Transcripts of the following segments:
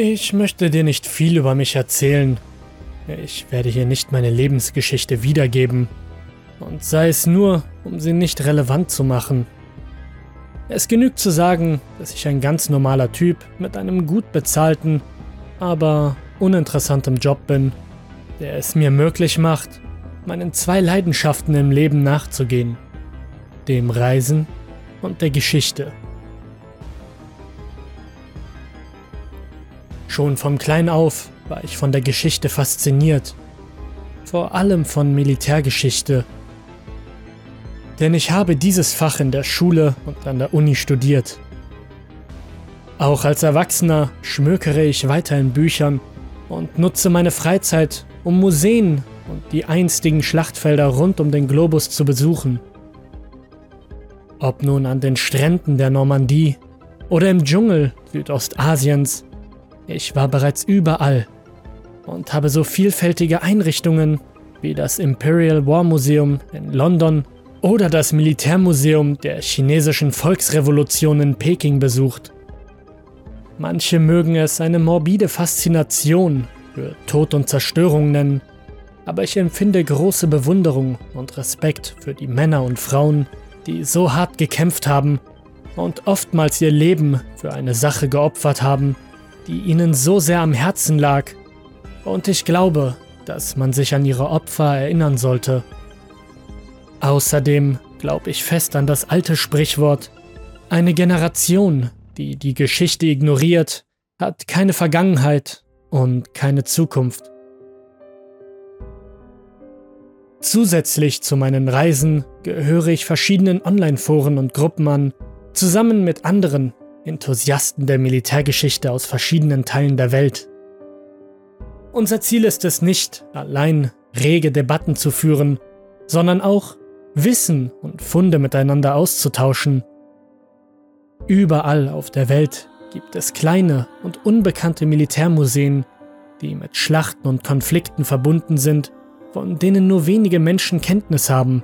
Ich möchte dir nicht viel über mich erzählen. Ich werde hier nicht meine Lebensgeschichte wiedergeben. Und sei es nur, um sie nicht relevant zu machen. Es genügt zu sagen, dass ich ein ganz normaler Typ mit einem gut bezahlten, aber uninteressantem Job bin, der es mir möglich macht, meinen zwei Leidenschaften im Leben nachzugehen. Dem Reisen und der Geschichte. Schon vom Klein auf war ich von der Geschichte fasziniert. Vor allem von Militärgeschichte. Denn ich habe dieses Fach in der Schule und an der Uni studiert. Auch als Erwachsener schmökere ich weiter in Büchern und nutze meine Freizeit, um Museen und die einstigen Schlachtfelder rund um den Globus zu besuchen. Ob nun an den Stränden der Normandie oder im Dschungel Südostasiens ich war bereits überall und habe so vielfältige Einrichtungen wie das Imperial War Museum in London oder das Militärmuseum der chinesischen Volksrevolution in Peking besucht. Manche mögen es eine morbide Faszination für Tod und Zerstörung nennen, aber ich empfinde große Bewunderung und Respekt für die Männer und Frauen, die so hart gekämpft haben und oftmals ihr Leben für eine Sache geopfert haben, die ihnen so sehr am Herzen lag. Und ich glaube, dass man sich an ihre Opfer erinnern sollte. Außerdem glaube ich fest an das alte Sprichwort, eine Generation, die die Geschichte ignoriert, hat keine Vergangenheit und keine Zukunft. Zusätzlich zu meinen Reisen gehöre ich verschiedenen Online-Foren und Gruppen an, zusammen mit anderen Enthusiasten der Militärgeschichte aus verschiedenen Teilen der Welt. Unser Ziel ist es nicht, allein rege Debatten zu führen, sondern auch Wissen und Funde miteinander auszutauschen. Überall auf der Welt gibt es kleine und unbekannte Militärmuseen, die mit Schlachten und Konflikten verbunden sind, von denen nur wenige Menschen Kenntnis haben.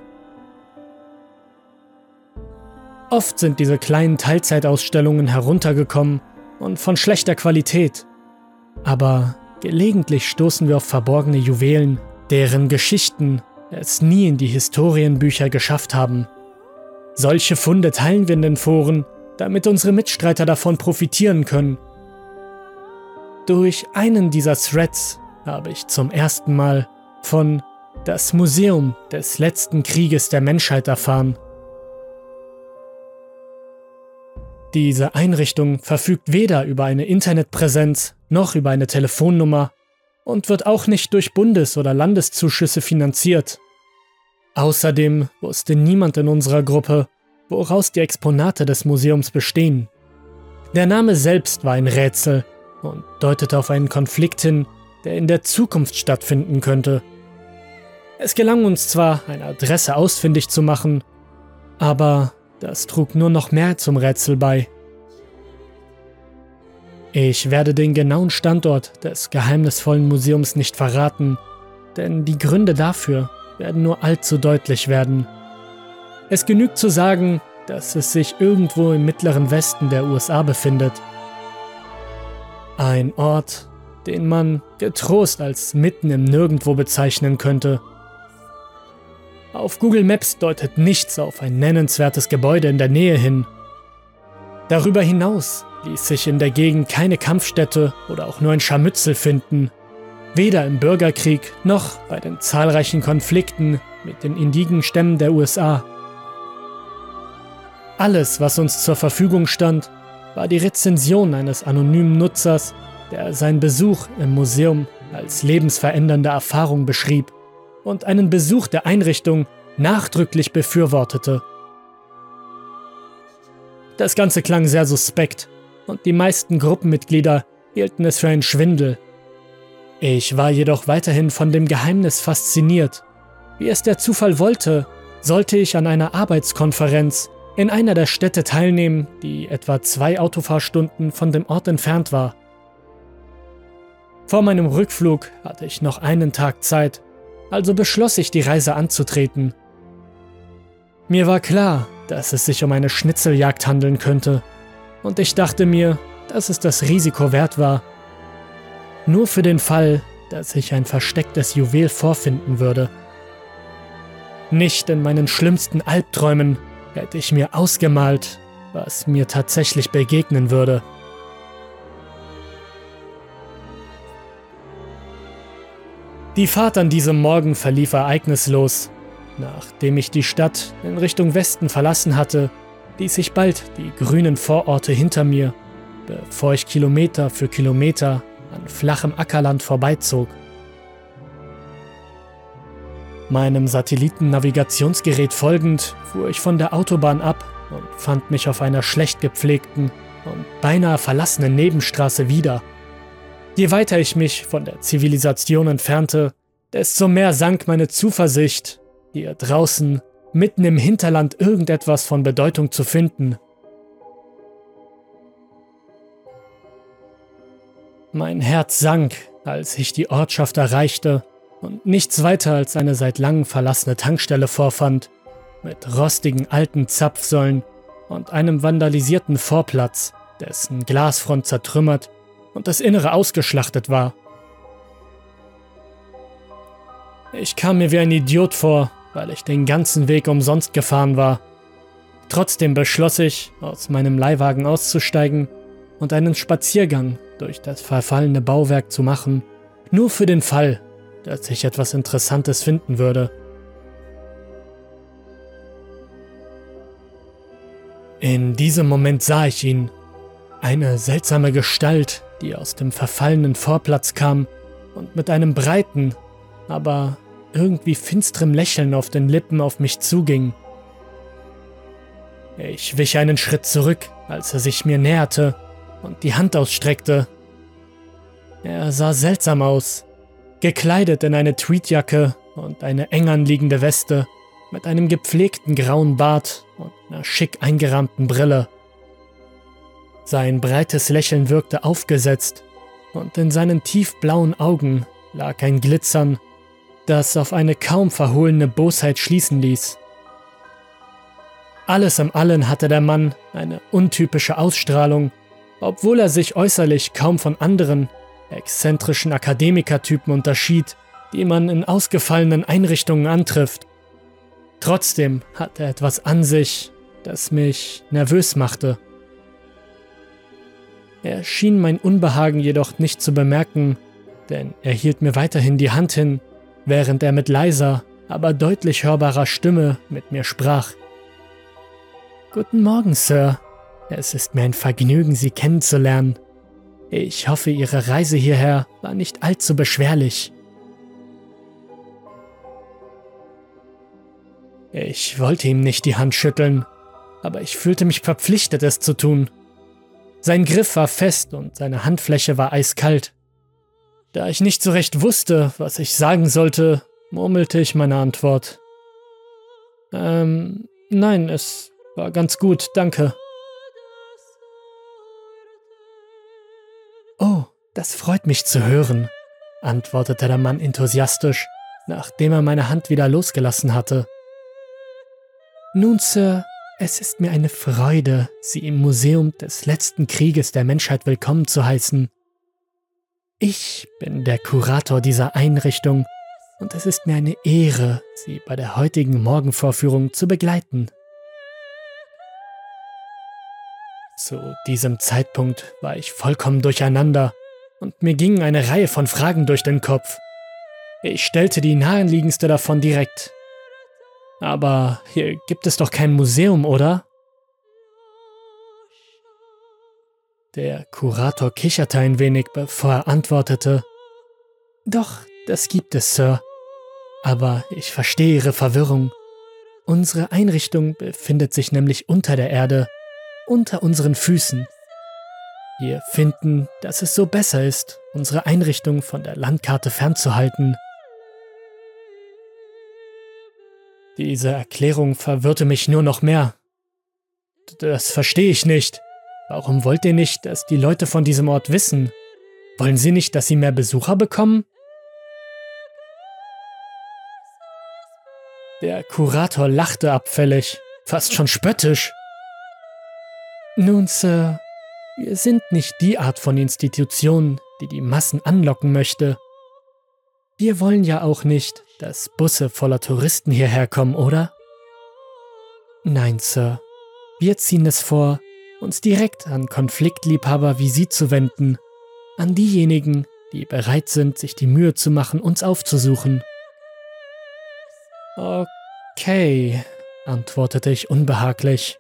Oft sind diese kleinen Teilzeitausstellungen heruntergekommen und von schlechter Qualität. Aber gelegentlich stoßen wir auf verborgene Juwelen, deren Geschichten es nie in die Historienbücher geschafft haben. Solche Funde teilen wir in den Foren, damit unsere Mitstreiter davon profitieren können. Durch einen dieser Threads habe ich zum ersten Mal von das Museum des letzten Krieges der Menschheit erfahren. Diese Einrichtung verfügt weder über eine Internetpräsenz noch über eine Telefonnummer und wird auch nicht durch Bundes- oder Landeszuschüsse finanziert. Außerdem wusste niemand in unserer Gruppe, woraus die Exponate des Museums bestehen. Der Name selbst war ein Rätsel und deutete auf einen Konflikt hin, der in der Zukunft stattfinden könnte. Es gelang uns zwar, eine Adresse ausfindig zu machen, aber das trug nur noch mehr zum Rätsel bei. Ich werde den genauen Standort des geheimnisvollen Museums nicht verraten, denn die Gründe dafür werden nur allzu deutlich werden. Es genügt zu sagen, dass es sich irgendwo im mittleren Westen der USA befindet. Ein Ort, den man getrost als mitten im Nirgendwo bezeichnen könnte. Auf Google Maps deutet nichts auf ein nennenswertes Gebäude in der Nähe hin. Darüber hinaus ließ sich in der Gegend keine Kampfstätte oder auch nur ein Scharmützel finden, weder im Bürgerkrieg noch bei den zahlreichen Konflikten mit den indigenen Stämmen der USA. Alles, was uns zur Verfügung stand, war die Rezension eines anonymen Nutzers, der seinen Besuch im Museum als lebensverändernde Erfahrung beschrieb und einen Besuch der Einrichtung nachdrücklich befürwortete. Das Ganze klang sehr suspekt und die meisten Gruppenmitglieder hielten es für einen Schwindel. Ich war jedoch weiterhin von dem Geheimnis fasziniert. Wie es der Zufall wollte, sollte ich an einer Arbeitskonferenz in einer der Städte teilnehmen, die etwa zwei Autofahrstunden von dem Ort entfernt war. Vor meinem Rückflug hatte ich noch einen Tag Zeit, also beschloss ich, die Reise anzutreten. Mir war klar, dass es sich um eine Schnitzeljagd handeln könnte, und ich dachte mir, dass es das Risiko wert war, Nur für den Fall, dass ich ein verstecktes Juwel vorfinden würde. Nicht in meinen schlimmsten Albträumen hätte ich mir ausgemalt, was mir tatsächlich begegnen würde. Die Fahrt an diesem Morgen verlief ereignislos. Nachdem ich die Stadt in Richtung Westen verlassen hatte, ließ ich bald die grünen Vororte hinter mir, bevor ich Kilometer für Kilometer an flachem Ackerland vorbeizog. Meinem Satellitennavigationsgerät folgend fuhr ich von der Autobahn ab und fand mich auf einer schlecht gepflegten und beinahe verlassenen Nebenstraße wieder. Je weiter ich mich von der Zivilisation entfernte, desto mehr sank meine Zuversicht, hier draußen, mitten im Hinterland irgendetwas von Bedeutung zu finden. Mein Herz sank, als ich die Ortschaft erreichte und nichts weiter als eine seit langem verlassene Tankstelle vorfand, mit rostigen alten Zapfsäulen und einem vandalisierten Vorplatz, dessen Glasfront zertrümmert und das Innere ausgeschlachtet war. Ich kam mir wie ein Idiot vor, weil ich den ganzen Weg umsonst gefahren war. Trotzdem beschloss ich, aus meinem Leihwagen auszusteigen und einen Spaziergang durch das verfallene Bauwerk zu machen, nur für den Fall, dass ich etwas Interessantes finden würde. In diesem Moment sah ich ihn. Eine seltsame Gestalt, die aus dem verfallenen Vorplatz kam und mit einem breiten, aber irgendwie finsterem Lächeln auf den Lippen auf mich zuging. Ich wich einen Schritt zurück, als er sich mir näherte und die Hand ausstreckte. Er sah seltsam aus, gekleidet in eine Tweedjacke und eine eng anliegende Weste, mit einem gepflegten grauen Bart und einer schick eingerahmten Brille. Sein breites Lächeln wirkte aufgesetzt, und in seinen tiefblauen Augen lag ein Glitzern, das auf eine kaum verhohlene Bosheit schließen ließ. Alles im Allen hatte der Mann eine untypische Ausstrahlung, obwohl er sich äußerlich kaum von anderen, exzentrischen Akademikertypen unterschied, die man in ausgefallenen Einrichtungen antrifft. Trotzdem hatte er etwas an sich, das mich nervös machte. Er schien mein Unbehagen jedoch nicht zu bemerken, denn er hielt mir weiterhin die Hand hin, während er mit leiser, aber deutlich hörbarer Stimme mit mir sprach. Guten Morgen, Sir. Es ist mir ein Vergnügen, Sie kennenzulernen. Ich hoffe, Ihre Reise hierher war nicht allzu beschwerlich. Ich wollte ihm nicht die Hand schütteln, aber ich fühlte mich verpflichtet, es zu tun. Sein Griff war fest und seine Handfläche war eiskalt. Da ich nicht so recht wusste, was ich sagen sollte, murmelte ich meine Antwort. Ähm, nein, es war ganz gut, danke. Oh, das freut mich zu hören, antwortete der Mann enthusiastisch, nachdem er meine Hand wieder losgelassen hatte. Nun, Sir, es ist mir eine Freude, Sie im Museum des letzten Krieges der Menschheit willkommen zu heißen. Ich bin der Kurator dieser Einrichtung und es ist mir eine Ehre, Sie bei der heutigen Morgenvorführung zu begleiten. Zu diesem Zeitpunkt war ich vollkommen durcheinander und mir gingen eine Reihe von Fragen durch den Kopf. Ich stellte die naheliegendste davon direkt. Aber hier gibt es doch kein Museum, oder? Der Kurator kicherte ein wenig, bevor er antwortete. Doch, das gibt es, Sir. Aber ich verstehe Ihre Verwirrung. Unsere Einrichtung befindet sich nämlich unter der Erde, unter unseren Füßen. Wir finden, dass es so besser ist, unsere Einrichtung von der Landkarte fernzuhalten. Diese Erklärung verwirrte mich nur noch mehr. Das verstehe ich nicht. Warum wollt ihr nicht, dass die Leute von diesem Ort wissen? Wollen sie nicht, dass sie mehr Besucher bekommen? Der Kurator lachte abfällig, fast schon spöttisch. Nun, Sir, wir sind nicht die Art von Institution, die die Massen anlocken möchte. Wir wollen ja auch nicht, dass Busse voller Touristen hierher kommen, oder? Nein, Sir. Wir ziehen es vor, uns direkt an Konfliktliebhaber wie Sie zu wenden, an diejenigen, die bereit sind, sich die Mühe zu machen, uns aufzusuchen. Okay, antwortete ich unbehaglich.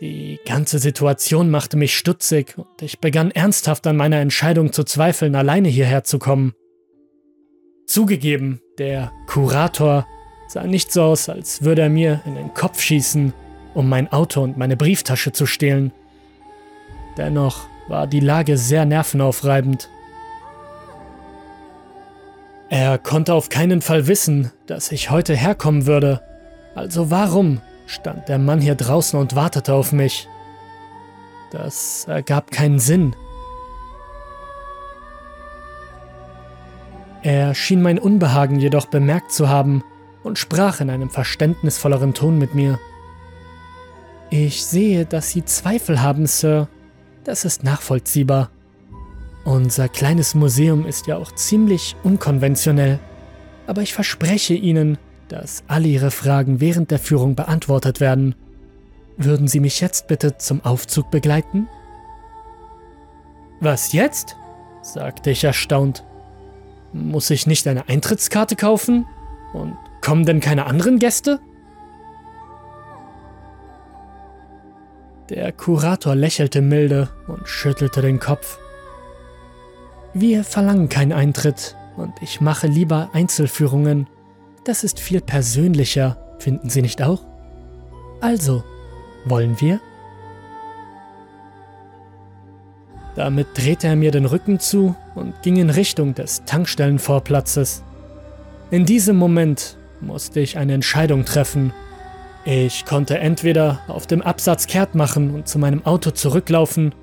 Die ganze Situation machte mich stutzig und ich begann ernsthaft an meiner Entscheidung zu zweifeln, alleine hierher zu kommen. Zugegeben, der Kurator sah nicht so aus, als würde er mir in den Kopf schießen, um mein Auto und meine Brieftasche zu stehlen. Dennoch war die Lage sehr nervenaufreibend. Er konnte auf keinen Fall wissen, dass ich heute herkommen würde. Also warum stand der Mann hier draußen und wartete auf mich? Das ergab keinen Sinn. Er schien mein Unbehagen jedoch bemerkt zu haben und sprach in einem verständnisvolleren Ton mit mir. Ich sehe, dass Sie Zweifel haben, Sir. Das ist nachvollziehbar. Unser kleines Museum ist ja auch ziemlich unkonventionell, aber ich verspreche Ihnen, dass alle Ihre Fragen während der Führung beantwortet werden. Würden Sie mich jetzt bitte zum Aufzug begleiten? Was jetzt? sagte ich erstaunt. Muss ich nicht eine Eintrittskarte kaufen? Und kommen denn keine anderen Gäste? Der Kurator lächelte milde und schüttelte den Kopf. Wir verlangen keinen Eintritt und ich mache lieber Einzelführungen. Das ist viel persönlicher, finden Sie nicht auch? Also, wollen wir? Damit drehte er mir den Rücken zu und ging in Richtung des Tankstellenvorplatzes. In diesem Moment musste ich eine Entscheidung treffen. Ich konnte entweder auf dem Absatz kehrt machen und zu meinem Auto zurücklaufen,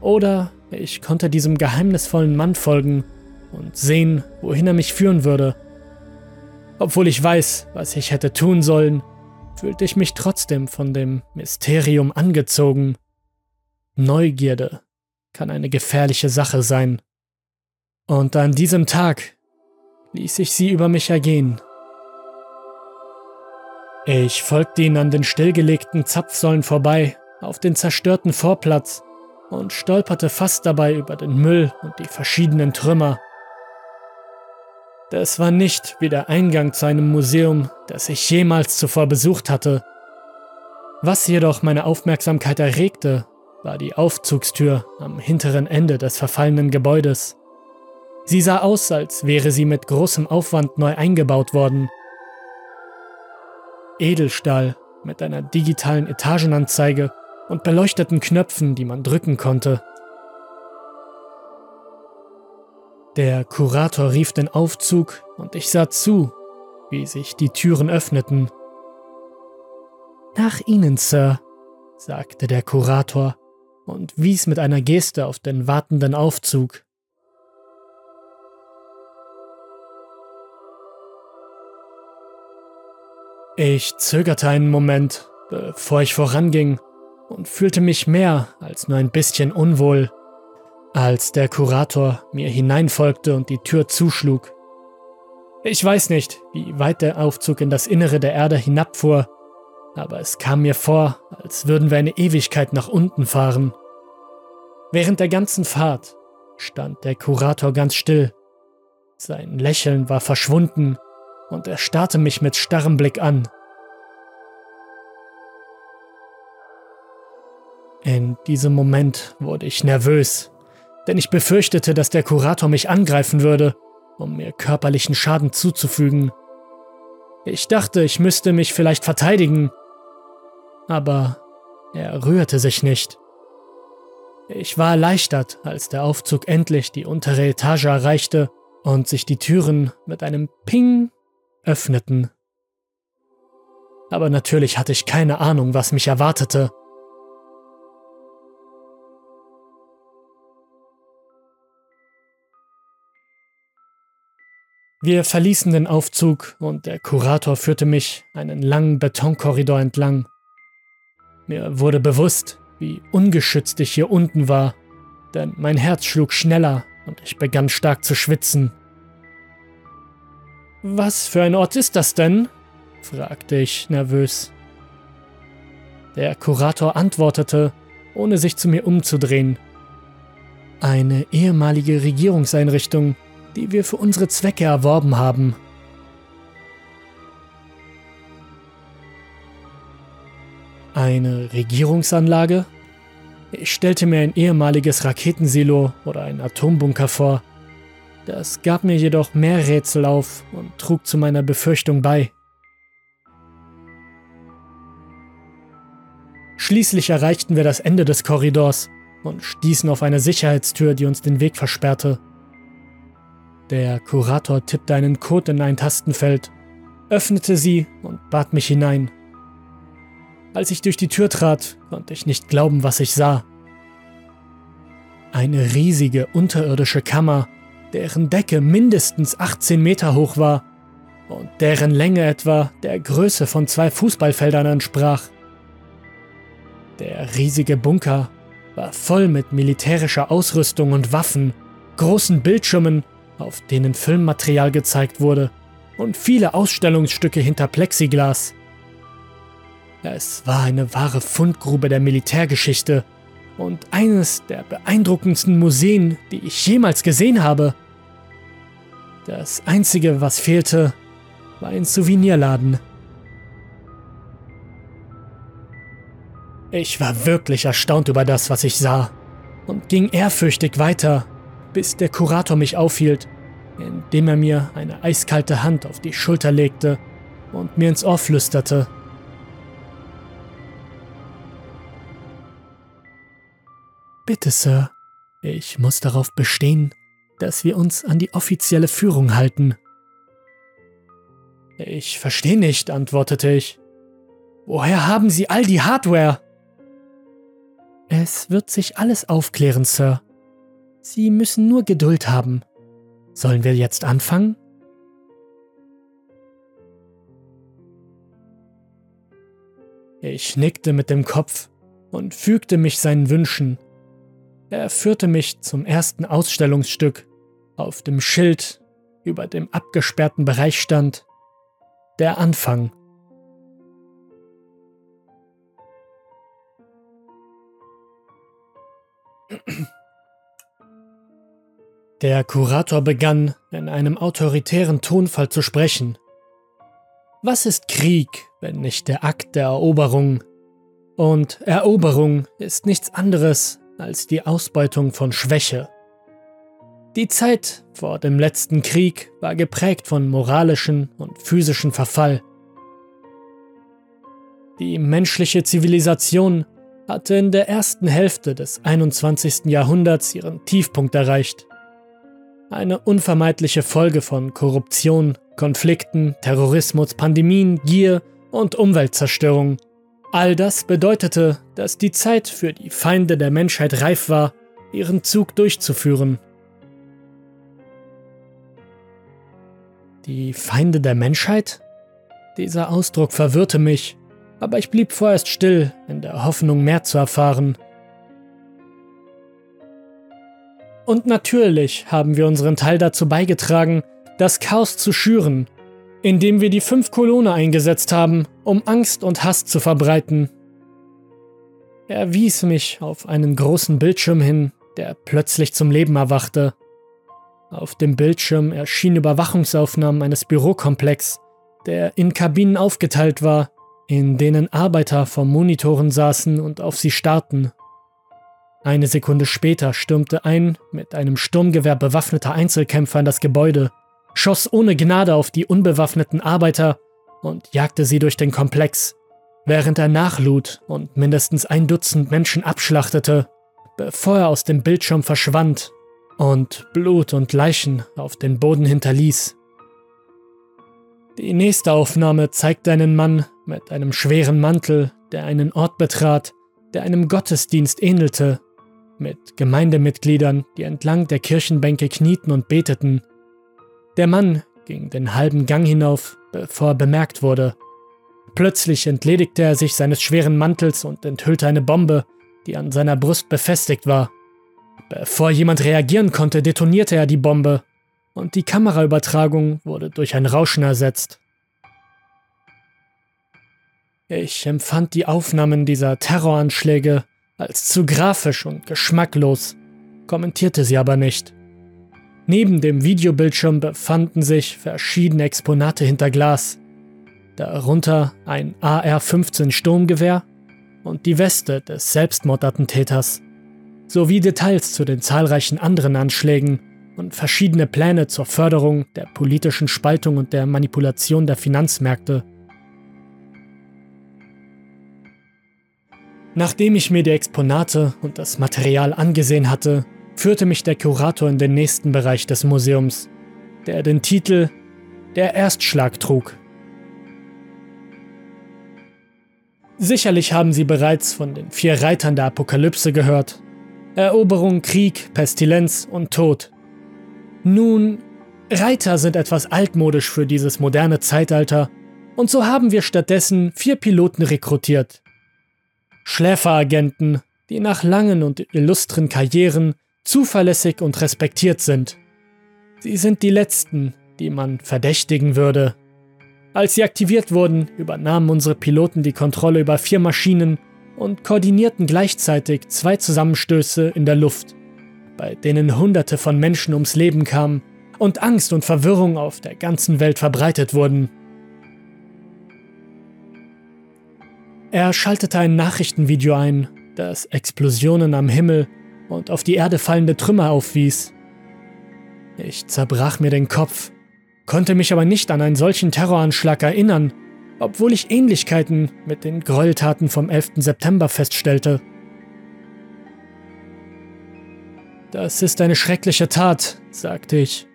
oder ich konnte diesem geheimnisvollen Mann folgen und sehen, wohin er mich führen würde. Obwohl ich weiß, was ich hätte tun sollen, fühlte ich mich trotzdem von dem Mysterium angezogen. Neugierde kann eine gefährliche Sache sein. Und an diesem Tag ließ ich sie über mich ergehen. Ich folgte ihnen an den stillgelegten Zapfsäulen vorbei, auf den zerstörten Vorplatz und stolperte fast dabei über den Müll und die verschiedenen Trümmer. Das war nicht wie der Eingang zu einem Museum, das ich jemals zuvor besucht hatte. Was jedoch meine Aufmerksamkeit erregte, war die Aufzugstür am hinteren Ende des verfallenen Gebäudes. Sie sah aus, als wäre sie mit großem Aufwand neu eingebaut worden. Edelstahl mit einer digitalen Etagenanzeige und beleuchteten Knöpfen, die man drücken konnte. Der Kurator rief den Aufzug und ich sah zu, wie sich die Türen öffneten. Nach Ihnen, Sir, sagte der Kurator und wies mit einer Geste auf den wartenden Aufzug. Ich zögerte einen Moment, bevor ich voranging und fühlte mich mehr als nur ein bisschen unwohl, als der Kurator mir hineinfolgte und die Tür zuschlug. Ich weiß nicht, wie weit der Aufzug in das Innere der Erde hinabfuhr, aber es kam mir vor, als würden wir eine Ewigkeit nach unten fahren. Während der ganzen Fahrt stand der Kurator ganz still. Sein Lächeln war verschwunden und er starrte mich mit starrem Blick an. In diesem Moment wurde ich nervös, denn ich befürchtete, dass der Kurator mich angreifen würde, um mir körperlichen Schaden zuzufügen. Ich dachte, ich müsste mich vielleicht verteidigen, aber er rührte sich nicht. Ich war erleichtert, als der Aufzug endlich die untere Etage erreichte und sich die Türen mit einem Ping öffneten. Aber natürlich hatte ich keine Ahnung, was mich erwartete. Wir verließen den Aufzug und der Kurator führte mich einen langen Betonkorridor entlang. Mir wurde bewusst, wie ungeschützt ich hier unten war, denn mein Herz schlug schneller und ich begann stark zu schwitzen. Was für ein Ort ist das denn? fragte ich nervös. Der Kurator antwortete, ohne sich zu mir umzudrehen. Eine ehemalige Regierungseinrichtung, die wir für unsere Zwecke erworben haben. Eine Regierungsanlage? Ich stellte mir ein ehemaliges Raketensilo oder einen Atombunker vor. Das gab mir jedoch mehr Rätsel auf und trug zu meiner Befürchtung bei. Schließlich erreichten wir das Ende des Korridors und stießen auf eine Sicherheitstür, die uns den Weg versperrte. Der Kurator tippte einen Code in ein Tastenfeld, öffnete sie und bat mich hinein. Als ich durch die Tür trat, konnte ich nicht glauben, was ich sah. Eine riesige unterirdische Kammer, deren Decke mindestens 18 Meter hoch war und deren Länge etwa der Größe von zwei Fußballfeldern entsprach. Der riesige Bunker war voll mit militärischer Ausrüstung und Waffen, großen Bildschirmen, auf denen Filmmaterial gezeigt wurde, und viele Ausstellungsstücke hinter Plexiglas. Es war eine wahre Fundgrube der Militärgeschichte und eines der beeindruckendsten Museen, die ich jemals gesehen habe. Das Einzige, was fehlte, war ein Souvenirladen. Ich war wirklich erstaunt über das, was ich sah und ging ehrfürchtig weiter, bis der Kurator mich aufhielt, indem er mir eine eiskalte Hand auf die Schulter legte und mir ins Ohr flüsterte. Bitte, Sir, ich muss darauf bestehen, dass wir uns an die offizielle Führung halten. Ich verstehe nicht, antwortete ich. Woher haben Sie all die Hardware? Es wird sich alles aufklären, Sir. Sie müssen nur Geduld haben. Sollen wir jetzt anfangen? Ich nickte mit dem Kopf und fügte mich seinen Wünschen er führte mich zum ersten Ausstellungsstück. Auf dem Schild über dem abgesperrten Bereich stand Der Anfang. Der Kurator begann in einem autoritären Tonfall zu sprechen. Was ist Krieg, wenn nicht der Akt der Eroberung? Und Eroberung ist nichts anderes als die Ausbeutung von Schwäche. Die Zeit vor dem letzten Krieg war geprägt von moralischen und physischen Verfall. Die menschliche Zivilisation hatte in der ersten Hälfte des 21. Jahrhunderts ihren Tiefpunkt erreicht. Eine unvermeidliche Folge von Korruption, Konflikten, Terrorismus, Pandemien, Gier und Umweltzerstörung All das bedeutete, dass die Zeit für die Feinde der Menschheit reif war, ihren Zug durchzuführen. Die Feinde der Menschheit? Dieser Ausdruck verwirrte mich, aber ich blieb vorerst still, in der Hoffnung, mehr zu erfahren. Und natürlich haben wir unseren Teil dazu beigetragen, das Chaos zu schüren indem wir die fünf Kolone eingesetzt haben, um Angst und Hass zu verbreiten. Er wies mich auf einen großen Bildschirm hin, der plötzlich zum Leben erwachte. Auf dem Bildschirm erschienen Überwachungsaufnahmen eines Bürokomplex, der in Kabinen aufgeteilt war, in denen Arbeiter vor Monitoren saßen und auf sie starrten. Eine Sekunde später stürmte ein mit einem Sturmgewehr bewaffneter Einzelkämpfer in das Gebäude schoss ohne Gnade auf die unbewaffneten Arbeiter und jagte sie durch den Komplex, während er nachlud und mindestens ein Dutzend Menschen abschlachtete, bevor er aus dem Bildschirm verschwand und Blut und Leichen auf den Boden hinterließ. Die nächste Aufnahme zeigt einen Mann mit einem schweren Mantel, der einen Ort betrat, der einem Gottesdienst ähnelte, mit Gemeindemitgliedern, die entlang der Kirchenbänke knieten und beteten, der Mann ging den halben Gang hinauf, bevor er bemerkt wurde. Plötzlich entledigte er sich seines schweren Mantels und enthüllte eine Bombe, die an seiner Brust befestigt war. Bevor jemand reagieren konnte, detonierte er die Bombe und die Kameraübertragung wurde durch ein Rauschen ersetzt. Ich empfand die Aufnahmen dieser Terroranschläge als zu grafisch und geschmacklos, kommentierte sie aber nicht. Neben dem Videobildschirm befanden sich verschiedene Exponate hinter Glas, darunter ein AR-15 Sturmgewehr und die Weste des Selbstmordattentäters, sowie Details zu den zahlreichen anderen Anschlägen und verschiedene Pläne zur Förderung der politischen Spaltung und der Manipulation der Finanzmärkte. Nachdem ich mir die Exponate und das Material angesehen hatte, führte mich der Kurator in den nächsten Bereich des Museums, der den Titel Der Erstschlag trug. Sicherlich haben Sie bereits von den vier Reitern der Apokalypse gehört. Eroberung, Krieg, Pestilenz und Tod. Nun, Reiter sind etwas altmodisch für dieses moderne Zeitalter, und so haben wir stattdessen vier Piloten rekrutiert. Schläferagenten, die nach langen und illustren Karrieren zuverlässig und respektiert sind. Sie sind die letzten, die man verdächtigen würde. Als sie aktiviert wurden, übernahmen unsere Piloten die Kontrolle über vier Maschinen und koordinierten gleichzeitig zwei Zusammenstöße in der Luft, bei denen Hunderte von Menschen ums Leben kamen und Angst und Verwirrung auf der ganzen Welt verbreitet wurden. Er schaltete ein Nachrichtenvideo ein, das Explosionen am Himmel und auf die Erde fallende Trümmer aufwies. Ich zerbrach mir den Kopf konnte mich aber nicht an einen solchen Terroranschlag erinnern, obwohl ich Ähnlichkeiten mit den Gräueltaten vom 11. September feststellte. Das ist eine schreckliche Tat, sagte ich.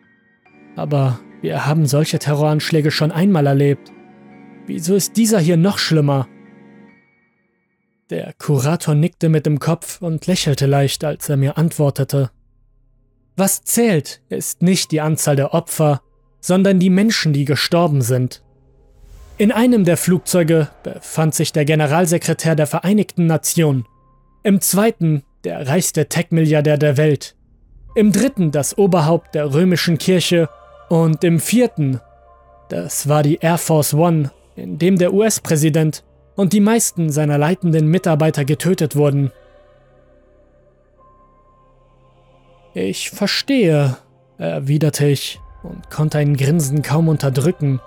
Aber wir haben solche Terroranschläge schon einmal erlebt. Wieso ist dieser hier noch schlimmer? Der Kurator nickte mit dem Kopf und lächelte leicht, als er mir antwortete. Was zählt, ist nicht die Anzahl der Opfer, sondern die Menschen, die gestorben sind. In einem der Flugzeuge befand sich der Generalsekretär der Vereinigten Nationen, im zweiten der reichste Tech-Milliardär der Welt, im dritten das Oberhaupt der römischen Kirche und im vierten, das war die Air Force One, in dem der US-Präsident und die meisten seiner leitenden Mitarbeiter getötet wurden. Ich verstehe, erwiderte ich und konnte ein Grinsen kaum unterdrücken.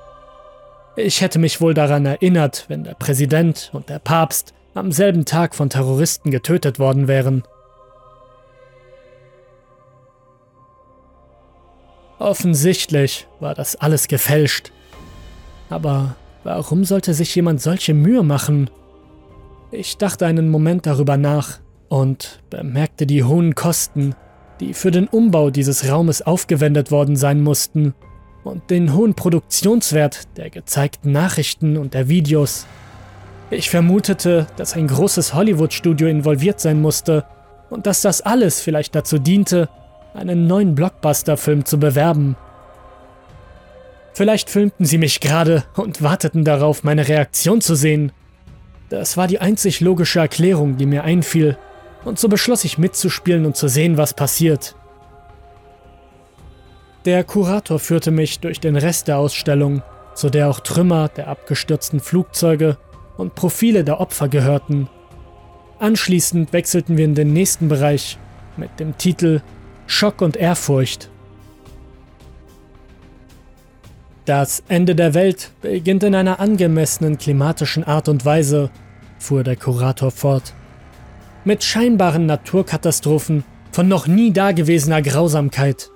Ich hätte mich wohl daran erinnert, wenn der Präsident und der Papst am selben Tag von Terroristen getötet worden wären. Offensichtlich war das alles gefälscht. Aber warum sollte sich jemand solche Mühe machen? Ich dachte einen Moment darüber nach und bemerkte die hohen Kosten, die für den Umbau dieses Raumes aufgewendet worden sein mussten, und den hohen Produktionswert der gezeigten Nachrichten und der Videos. Ich vermutete, dass ein großes Hollywood-Studio involviert sein musste und dass das alles vielleicht dazu diente, einen neuen Blockbuster-Film zu bewerben. Vielleicht filmten sie mich gerade und warteten darauf, meine Reaktion zu sehen. Das war die einzig logische Erklärung, die mir einfiel, und so beschloss ich mitzuspielen und zu sehen, was passiert. Der Kurator führte mich durch den Rest der Ausstellung, zu der auch Trümmer der abgestürzten Flugzeuge und Profile der Opfer gehörten. Anschließend wechselten wir in den nächsten Bereich mit dem Titel Schock und Ehrfurcht. Das Ende der Welt beginnt in einer angemessenen klimatischen Art und Weise, fuhr der Kurator fort mit scheinbaren Naturkatastrophen von noch nie dagewesener Grausamkeit.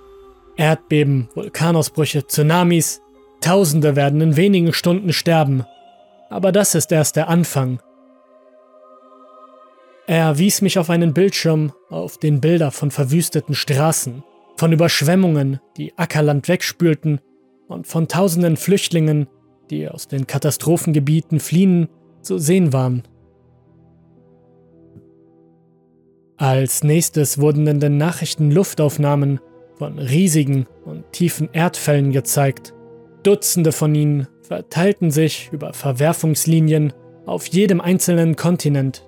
Erdbeben, Vulkanausbrüche, Tsunamis, Tausende werden in wenigen Stunden sterben. Aber das ist erst der Anfang. Er wies mich auf einen Bildschirm, auf den Bilder von verwüsteten Straßen, von Überschwemmungen, die Ackerland wegspülten und von tausenden Flüchtlingen, die aus den Katastrophengebieten fliehen, zu sehen waren. Als nächstes wurden in den Nachrichten Luftaufnahmen von riesigen und tiefen Erdfällen gezeigt. Dutzende von ihnen verteilten sich über Verwerfungslinien auf jedem einzelnen Kontinent.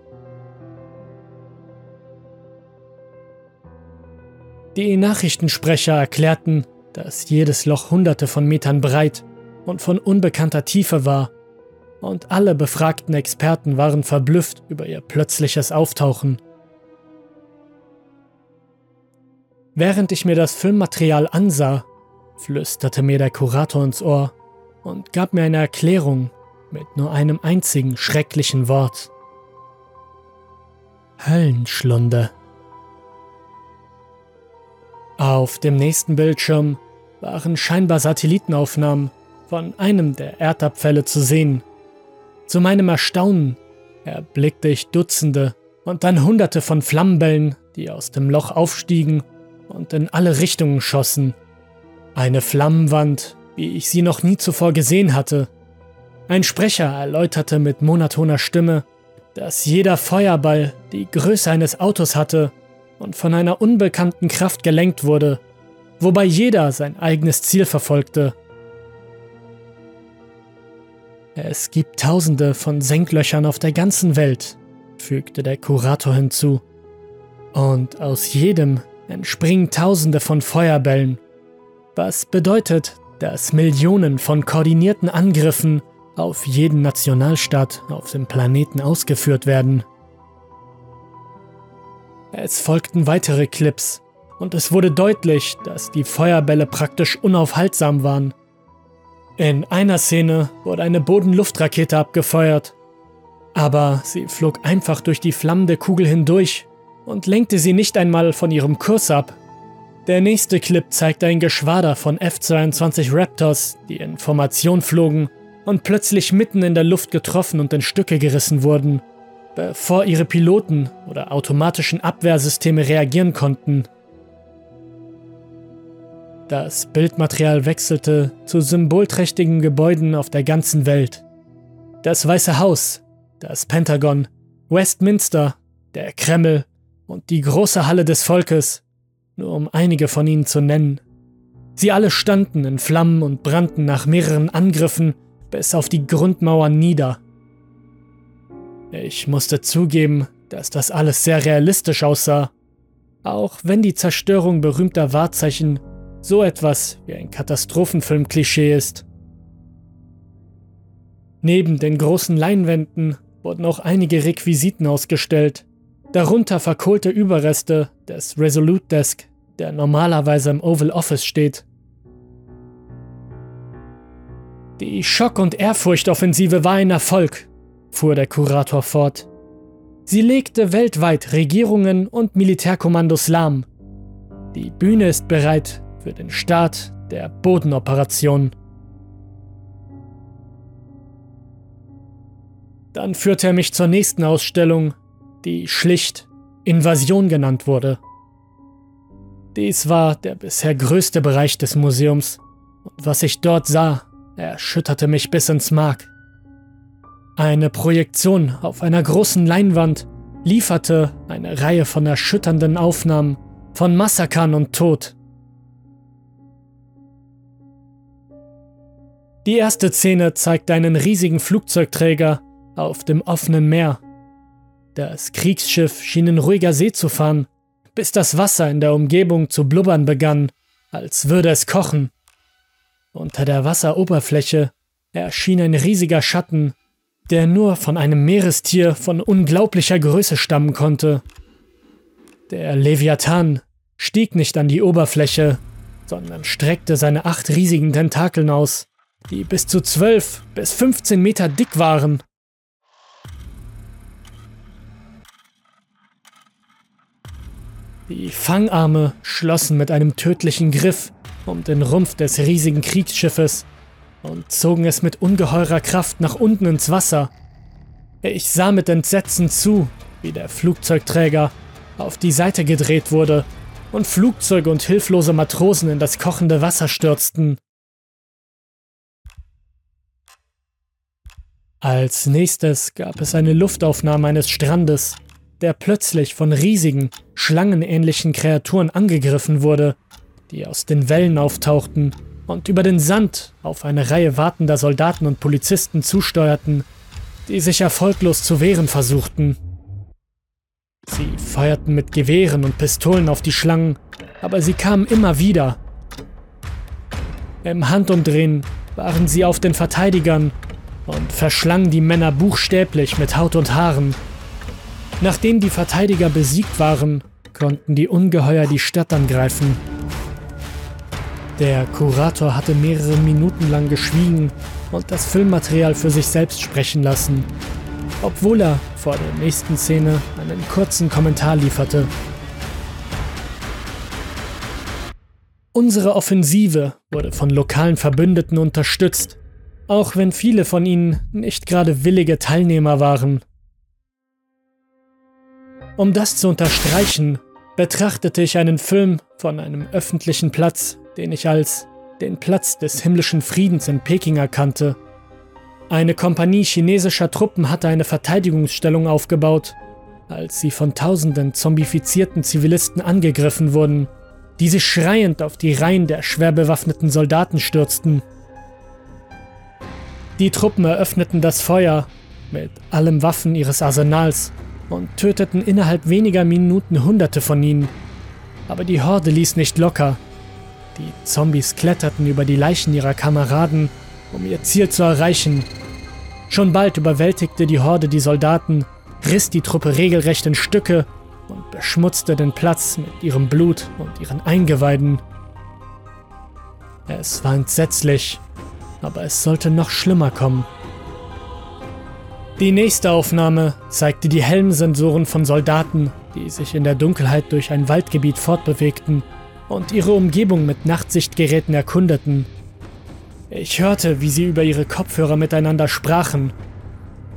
Die Nachrichtensprecher erklärten, dass jedes Loch hunderte von Metern breit und von unbekannter Tiefe war, und alle befragten Experten waren verblüfft über ihr plötzliches Auftauchen. Während ich mir das Filmmaterial ansah, flüsterte mir der Kurator ins Ohr und gab mir eine Erklärung mit nur einem einzigen schrecklichen Wort. Höllenschlunde. Auf dem nächsten Bildschirm waren scheinbar Satellitenaufnahmen von einem der Erdabfälle zu sehen. Zu meinem Erstaunen erblickte ich Dutzende und dann Hunderte von Flammenbällen, die aus dem Loch aufstiegen und in alle Richtungen schossen. Eine Flammenwand, wie ich sie noch nie zuvor gesehen hatte. Ein Sprecher erläuterte mit monotoner Stimme, dass jeder Feuerball die Größe eines Autos hatte und von einer unbekannten Kraft gelenkt wurde, wobei jeder sein eigenes Ziel verfolgte. Es gibt tausende von Senklöchern auf der ganzen Welt, fügte der Kurator hinzu. Und aus jedem entspringen tausende von Feuerbällen, was bedeutet, dass Millionen von koordinierten Angriffen auf jeden Nationalstaat auf dem Planeten ausgeführt werden. Es folgten weitere Clips und es wurde deutlich, dass die Feuerbälle praktisch unaufhaltsam waren. In einer Szene wurde eine Bodenluftrakete abgefeuert, aber sie flog einfach durch die flammende Kugel hindurch und lenkte sie nicht einmal von ihrem Kurs ab. Der nächste Clip zeigt ein Geschwader von F-22 Raptors, die in Formation flogen und plötzlich mitten in der Luft getroffen und in Stücke gerissen wurden, bevor ihre Piloten oder automatischen Abwehrsysteme reagieren konnten. Das Bildmaterial wechselte zu symbolträchtigen Gebäuden auf der ganzen Welt. Das Weiße Haus, das Pentagon, Westminster, der Kreml und die große Halle des Volkes, nur um einige von ihnen zu nennen. Sie alle standen in Flammen und brannten nach mehreren Angriffen bis auf die Grundmauern nieder. Ich musste zugeben, dass das alles sehr realistisch aussah, auch wenn die Zerstörung berühmter Wahrzeichen so etwas wie ein Katastrophenfilm-Klischee ist. Neben den großen Leinwänden wurden auch einige Requisiten ausgestellt, darunter verkohlte Überreste des Resolute Desk, der normalerweise im Oval Office steht. Die Schock- und Ehrfurchtoffensive war ein Erfolg, fuhr der Kurator fort. Sie legte weltweit Regierungen und Militärkommandos lahm. Die Bühne ist bereit für den Start der Bodenoperation. Dann führte er mich zur nächsten Ausstellung, die schlicht Invasion genannt wurde. Dies war der bisher größte Bereich des Museums, und was ich dort sah, erschütterte mich bis ins Mark. Eine Projektion auf einer großen Leinwand lieferte eine Reihe von erschütternden Aufnahmen von Massakern und Tod. Die erste Szene zeigt einen riesigen Flugzeugträger auf dem offenen Meer. Das Kriegsschiff schien in ruhiger See zu fahren, bis das Wasser in der Umgebung zu blubbern begann, als würde es kochen. Unter der Wasseroberfläche erschien ein riesiger Schatten, der nur von einem Meerestier von unglaublicher Größe stammen konnte. Der Leviathan stieg nicht an die Oberfläche, sondern streckte seine acht riesigen Tentakeln aus, die bis zu zwölf bis 15 Meter dick waren. Die Fangarme schlossen mit einem tödlichen Griff um den Rumpf des riesigen Kriegsschiffes und zogen es mit ungeheurer Kraft nach unten ins Wasser. Ich sah mit Entsetzen zu, wie der Flugzeugträger auf die Seite gedreht wurde und Flugzeuge und hilflose Matrosen in das kochende Wasser stürzten. Als nächstes gab es eine Luftaufnahme eines Strandes, der plötzlich von riesigen, schlangenähnlichen Kreaturen angegriffen wurde die aus den Wellen auftauchten und über den Sand auf eine Reihe wartender Soldaten und Polizisten zusteuerten, die sich erfolglos zu wehren versuchten. Sie feuerten mit Gewehren und Pistolen auf die Schlangen, aber sie kamen immer wieder. Im Handumdrehen waren sie auf den Verteidigern und verschlangen die Männer buchstäblich mit Haut und Haaren. Nachdem die Verteidiger besiegt waren, konnten die Ungeheuer die Stadt angreifen. Der Kurator hatte mehrere Minuten lang geschwiegen und das Filmmaterial für sich selbst sprechen lassen, obwohl er vor der nächsten Szene einen kurzen Kommentar lieferte. Unsere Offensive wurde von lokalen Verbündeten unterstützt, auch wenn viele von ihnen nicht gerade willige Teilnehmer waren. Um das zu unterstreichen, betrachtete ich einen Film von einem öffentlichen Platz, den ich als den Platz des himmlischen Friedens in Peking erkannte. Eine Kompanie chinesischer Truppen hatte eine Verteidigungsstellung aufgebaut, als sie von tausenden zombifizierten Zivilisten angegriffen wurden die sich schreiend auf die Reihen der schwer bewaffneten Soldaten stürzten. Die Truppen eröffneten das Feuer mit allen Waffen ihres Arsenals und töteten innerhalb weniger Minuten Hunderte von ihnen. Aber die Horde ließ nicht locker. Die Zombies kletterten über die Leichen ihrer Kameraden, um ihr Ziel zu erreichen. Schon bald überwältigte die Horde die Soldaten, riss die Truppe regelrecht in Stücke und beschmutzte den Platz mit ihrem Blut und ihren Eingeweiden. Es war entsetzlich, aber es sollte noch schlimmer kommen. Die nächste Aufnahme zeigte die Helmsensoren von Soldaten, die sich in der Dunkelheit durch ein Waldgebiet fortbewegten und ihre Umgebung mit Nachtsichtgeräten erkundeten. Ich hörte, wie sie über ihre Kopfhörer miteinander sprachen.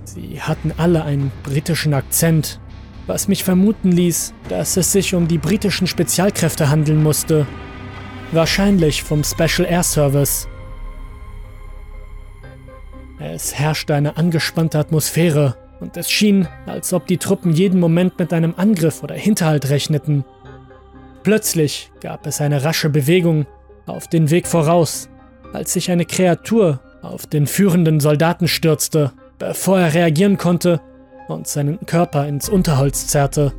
Sie hatten alle einen britischen Akzent was mich vermuten ließ, dass es sich um die britischen Spezialkräfte handeln musste. Wahrscheinlich vom Special Air Service. Es herrschte eine angespannte Atmosphäre und es schien, als ob die Truppen jeden Moment mit einem Angriff oder Hinterhalt rechneten. Plötzlich gab es eine rasche Bewegung auf den Weg voraus, als sich eine Kreatur auf den führenden Soldaten stürzte. Bevor er reagieren konnte, und seinen Körper ins Unterholz zerrte.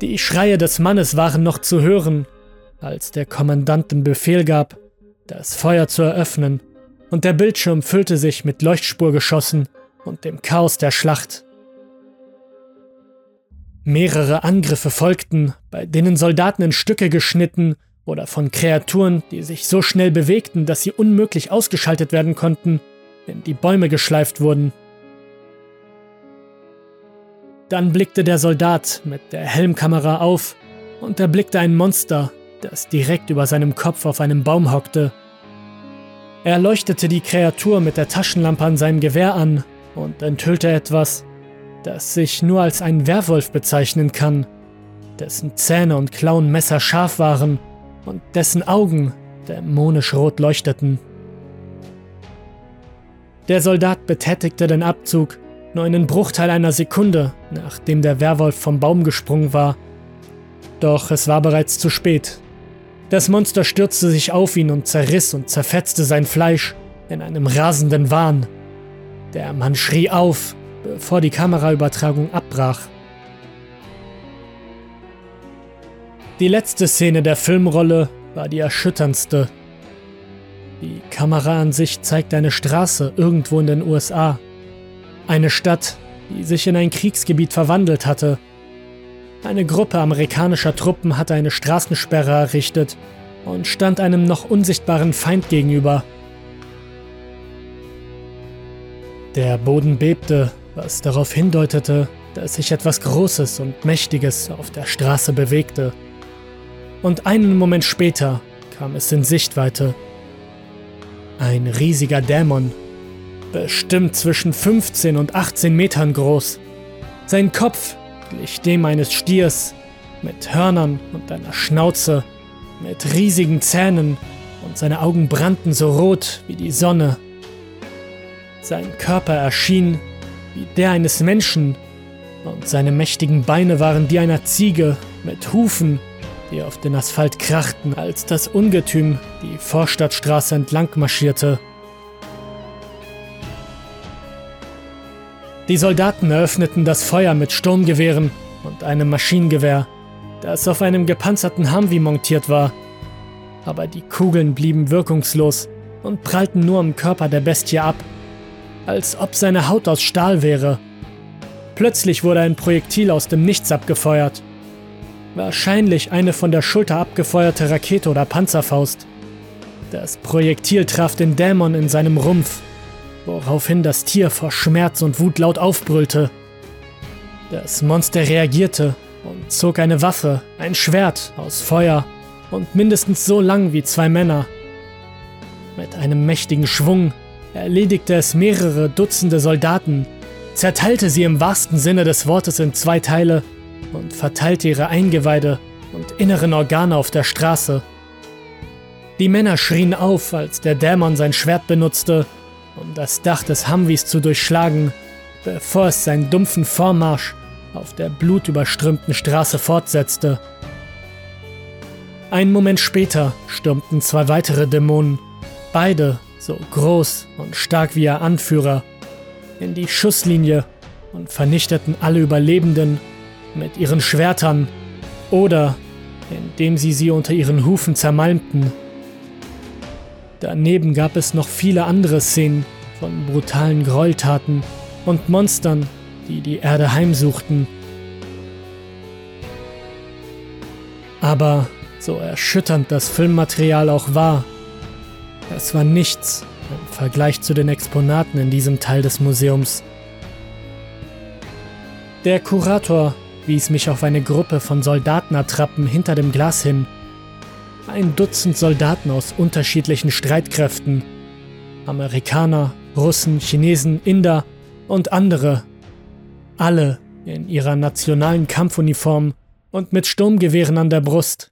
Die Schreie des Mannes waren noch zu hören, als der Kommandant den Befehl gab, das Feuer zu eröffnen, und der Bildschirm füllte sich mit Leuchtspurgeschossen und dem Chaos der Schlacht. Mehrere Angriffe folgten, bei denen Soldaten in Stücke geschnitten oder von Kreaturen, die sich so schnell bewegten, dass sie unmöglich ausgeschaltet werden konnten, in die Bäume geschleift wurden. Dann blickte der Soldat mit der Helmkamera auf und erblickte ein Monster, das direkt über seinem Kopf auf einem Baum hockte. Er leuchtete die Kreatur mit der Taschenlampe an seinem Gewehr an und enthüllte etwas, das sich nur als ein Werwolf bezeichnen kann, dessen Zähne und Klauen messerscharf waren und dessen Augen dämonisch rot leuchteten. Der Soldat betätigte den Abzug nur einen Bruchteil einer Sekunde, nachdem der Werwolf vom Baum gesprungen war. Doch es war bereits zu spät. Das Monster stürzte sich auf ihn und zerriss und zerfetzte sein Fleisch in einem rasenden Wahn. Der Mann schrie auf, bevor die Kameraübertragung abbrach. Die letzte Szene der Filmrolle war die erschütterndste. Die Kamera an sich zeigt eine Straße irgendwo in den USA, eine Stadt, die sich in ein Kriegsgebiet verwandelt hatte. Eine Gruppe amerikanischer Truppen hatte eine Straßensperre errichtet und stand einem noch unsichtbaren Feind gegenüber. Der Boden bebte, was darauf hindeutete, dass sich etwas Großes und Mächtiges auf der Straße bewegte. Und einen Moment später kam es in Sichtweite. Ein riesiger Dämon bestimmt zwischen 15 und 18 Metern groß. Sein Kopf glich dem eines Stiers, mit Hörnern und einer Schnauze, mit riesigen Zähnen und seine Augen brannten so rot wie die Sonne. Sein Körper erschien der eines Menschen und seine mächtigen Beine waren die einer Ziege mit Hufen, die auf den Asphalt krachten, als das Ungetüm die Vorstadtstraße entlang marschierte. Die Soldaten eröffneten das Feuer mit Sturmgewehren und und einem Maschinengewehr, das auf einem gepanzerten Humvee montiert war. Aber die Kugeln blieben wirkungslos und prallten nur am Körper der Bestie ab, als ob seine Haut aus Stahl wäre. Plötzlich wurde ein Projektil aus dem Nichts abgefeuert. Wahrscheinlich eine von der Schulter abgefeuerte Rakete oder Panzerfaust. Das Projektil traf den Dämon in seinem Rumpf, woraufhin das Tier vor Schmerz und Wut laut aufbrüllte. Das Monster reagierte und zog eine Waffe, ein Schwert aus Feuer und mindestens so lang wie zwei Männer. Mit einem mächtigen Schwung erledigte es mehrere Dutzende Soldaten, zerteilte sie im wahrsten Sinne des Wortes in zwei Teile und verteilte ihre Eingeweide und inneren Organe auf der Straße. Die Männer schrien auf, als der Dämon sein Schwert benutzte, um das Dach des Humvees zu durchschlagen, bevor es seinen dumpfen Vormarsch auf der blutüberströmten Straße fortsetzte. Einen Moment später stürmten zwei weitere Dämonen, beide so groß und stark wie ihr Anführer, in die Schusslinie und vernichteten alle Überlebenden mit ihren Schwertern oder indem sie sie unter ihren Hufen zermalmten. Daneben gab es noch viele andere Szenen von brutalen Gräueltaten und Monstern, die die Erde heimsuchten. Aber so erschütternd das Filmmaterial auch war, es war nichts im Vergleich zu den Exponaten in diesem Teil des Museums. Der Kurator wies mich auf eine Gruppe von Soldatenattrappen hinter dem Glas hin. Ein Dutzend Soldaten aus unterschiedlichen Streitkräften. Amerikaner, Russen, Chinesen, Inder und andere. Alle in ihrer nationalen Kampfuniform und mit Sturmgewehren an der Brust.